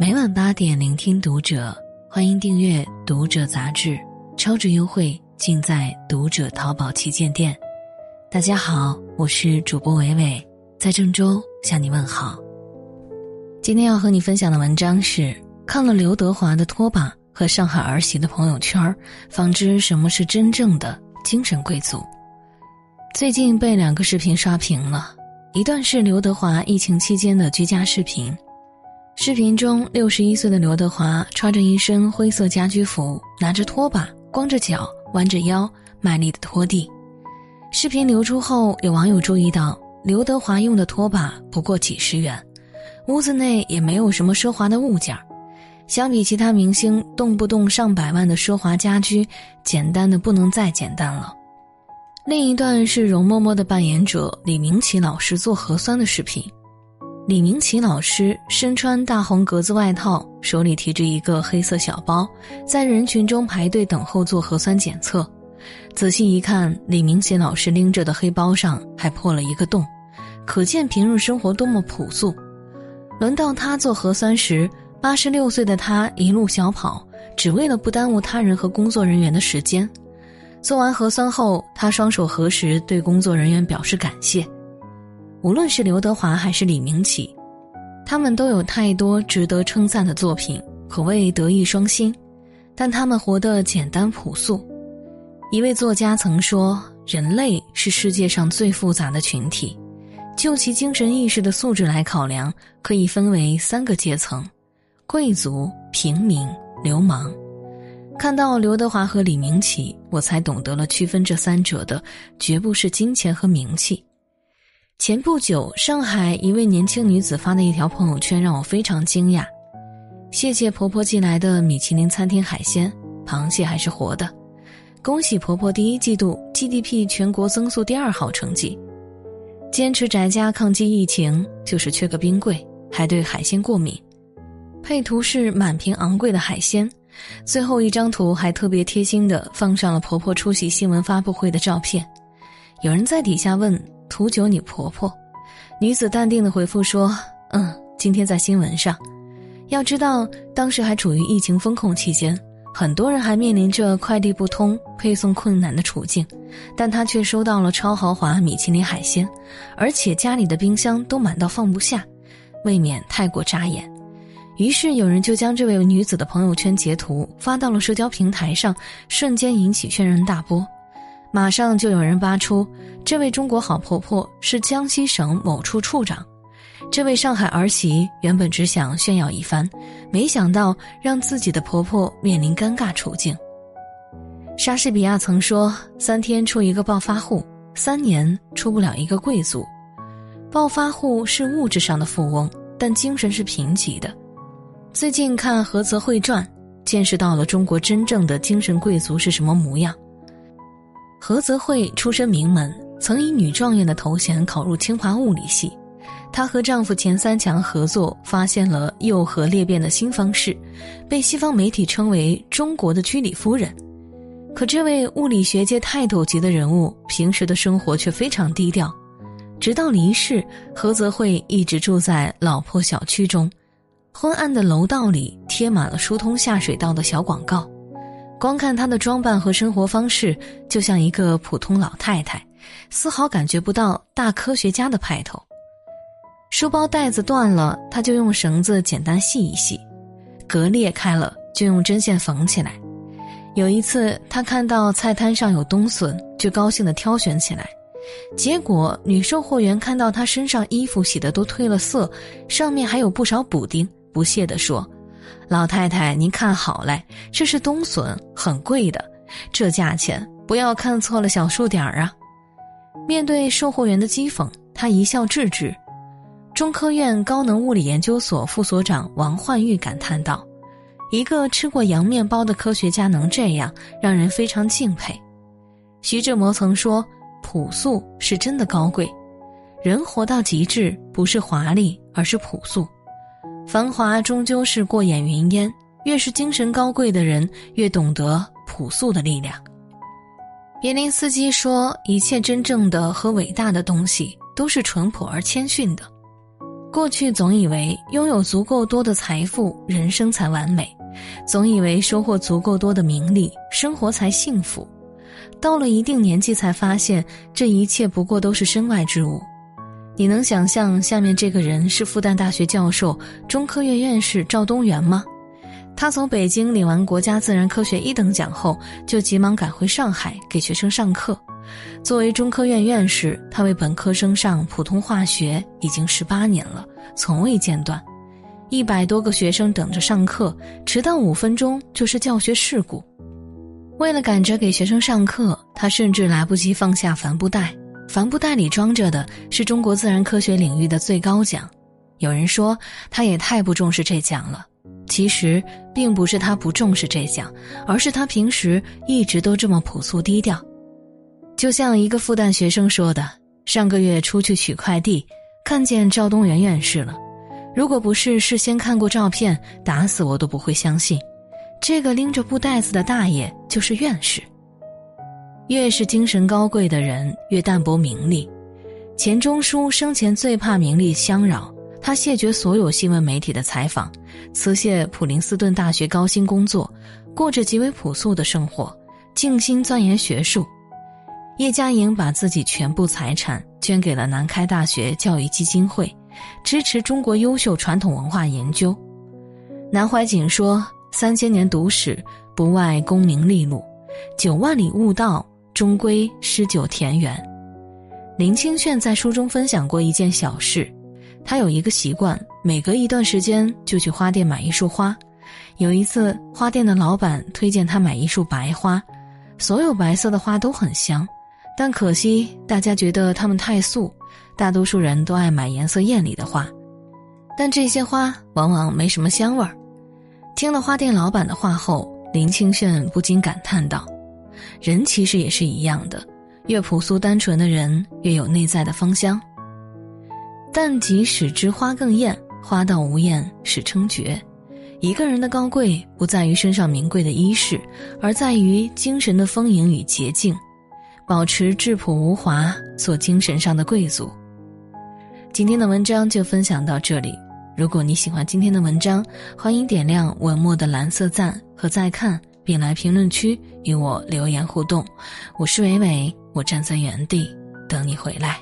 每晚八点聆听读者，欢迎订阅《读者》杂志，超值优惠尽在《读者》淘宝旗舰店。大家好，我是主播伟伟，在郑州向你问好。今天要和你分享的文章是：看了刘德华的拖把和上海儿媳的朋友圈，方知什么是真正的精神贵族。最近被两个视频刷屏了，一段是刘德华疫情期间的居家视频。视频中，六十一岁的刘德华穿着一身灰色家居服，拿着拖把，光着脚，弯着腰，卖力的拖地。视频流出后，有网友注意到，刘德华用的拖把不过几十元，屋子内也没有什么奢华的物件儿相比其他明星动不动上百万的奢华家居，简单的不能再简单了。另一段是容嬷嬷的扮演者李明启老师做核酸的视频。李明启老师身穿大红格子外套，手里提着一个黑色小包，在人群中排队等候做核酸检测。仔细一看，李明启老师拎着的黑包上还破了一个洞，可见平日生活多么朴素。轮到他做核酸时，八十六岁的他一路小跑，只为了不耽误他人和工作人员的时间。做完核酸后，他双手合十，对工作人员表示感谢。无论是刘德华还是李明启，他们都有太多值得称赞的作品，可谓德艺双馨。但他们活得简单朴素。一位作家曾说：“人类是世界上最复杂的群体，就其精神意识的素质来考量，可以分为三个阶层：贵族、平民、流氓。”看到刘德华和李明启，我才懂得了区分这三者的，绝不是金钱和名气。前不久，上海一位年轻女子发的一条朋友圈让我非常惊讶：谢谢婆婆寄来的米其林餐厅海鲜，螃蟹还是活的。恭喜婆婆第一季度 GDP 全国增速第二好成绩。坚持宅家抗击疫情，就是缺个冰柜，还对海鲜过敏。配图是满屏昂贵的海鲜，最后一张图还特别贴心的放上了婆婆出席新闻发布会的照片。有人在底下问。图九，你婆婆，女子淡定的回复说：“嗯，今天在新闻上。要知道，当时还处于疫情封控期间，很多人还面临着快递不通、配送困难的处境，但她却收到了超豪华米其林海鲜，而且家里的冰箱都满到放不下，未免太过扎眼。于是有人就将这位女子的朋友圈截图发到了社交平台上，瞬间引起轩然大波。”马上就有人扒出，这位中国好婆婆是江西省某处处长，这位上海儿媳原本只想炫耀一番，没想到让自己的婆婆面临尴尬处境。莎士比亚曾说：“三天出一个暴发户，三年出不了一个贵族。”暴发户是物质上的富翁，但精神是贫瘠的。最近看菏泽会传，见识到了中国真正的精神贵族是什么模样。何泽慧出身名门，曾以女状元的头衔考入清华物理系。她和丈夫钱三强合作，发现了釉核裂变的新方式，被西方媒体称为“中国的居里夫人”。可这位物理学界泰斗级的人物，平时的生活却非常低调。直到离世，何泽慧一直住在老破小区中，昏暗的楼道里贴满了疏通下水道的小广告。光看她的装扮和生活方式，就像一个普通老太太，丝毫感觉不到大科学家的派头。书包带子断了，她就用绳子简单系一系；格裂开了，就用针线缝起来。有一次，她看到菜摊上有冬笋，就高兴地挑选起来。结果，女售货员看到她身上衣服洗的都褪了色，上面还有不少补丁，不屑地说。老太太，您看好嘞，这是冬笋，很贵的，这价钱不要看错了小数点儿啊！面对售货员的讥讽，他一笑置之。中科院高能物理研究所副所长王焕玉感叹道：“一个吃过洋面包的科学家能这样，让人非常敬佩。”徐志摩曾说：“朴素是真的高贵，人活到极致，不是华丽，而是朴素。”繁华终究是过眼云烟，越是精神高贵的人，越懂得朴素的力量。别林斯基说：“一切真正的和伟大的东西，都是淳朴而谦逊的。”过去总以为拥有足够多的财富，人生才完美；总以为收获足够多的名利，生活才幸福。到了一定年纪，才发现这一切不过都是身外之物。你能想象下面这个人是复旦大学教授、中科院院士赵东元吗？他从北京领完国家自然科学一等奖后，就急忙赶回上海给学生上课。作为中科院院士，他为本科生上普通化学已经十八年了，从未间断。一百多个学生等着上课，迟到五分钟就是教学事故。为了赶着给学生上课，他甚至来不及放下帆布袋，帆布袋里装着的是中国自然科学领域的最高奖。有人说，他也太不重视这奖了。其实，并不是他不重视这奖，而是他平时一直都这么朴素低调。就像一个复旦学生说的：“上个月出去取快递，看见赵东元院士了。如果不是事先看过照片，打死我都不会相信，这个拎着布袋子的大爷就是院士。越是精神高贵的人，越淡泊名利。钱钟书生前最怕名利相扰，他谢绝所有新闻媒体的采访，辞谢普林斯顿大学高薪工作，过着极为朴素的生活，静心钻研学术。”叶嘉莹把自己全部财产捐给了南开大学教育基金会，支持中国优秀传统文化研究。南怀瑾说：“三千年读史，不外功名利禄；九万里悟道，终归诗酒田园。”林清炫在书中分享过一件小事：他有一个习惯，每隔一段时间就去花店买一束花。有一次，花店的老板推荐他买一束白花，所有白色的花都很香。但可惜，大家觉得它们太素，大多数人都爱买颜色艳丽的花，但这些花往往没什么香味儿。听了花店老板的话后，林清炫不禁感叹道：“人其实也是一样的，越朴素单纯的人，越有内在的芳香。但即使之花更艳，花到无艳是称绝。一个人的高贵，不在于身上名贵的衣饰，而在于精神的丰盈与洁净。”保持质朴无华，做精神上的贵族。今天的文章就分享到这里。如果你喜欢今天的文章，欢迎点亮文末的蓝色赞和再看，并来评论区与我留言互动。我是伟伟，我站在原地等你回来。